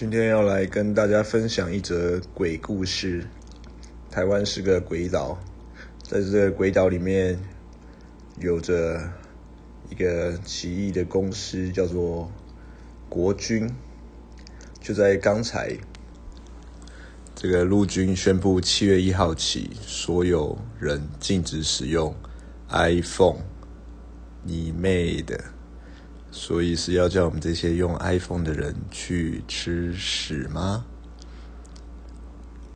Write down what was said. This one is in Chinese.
今天要来跟大家分享一则鬼故事。台湾是个鬼岛，在这个鬼岛里面，有着一个奇异的公司，叫做国军。就在刚才，这个陆军宣布，七月一号起，所有人禁止使用 iPhone。你妹的！所以是要叫我们这些用 iPhone 的人去吃屎吗？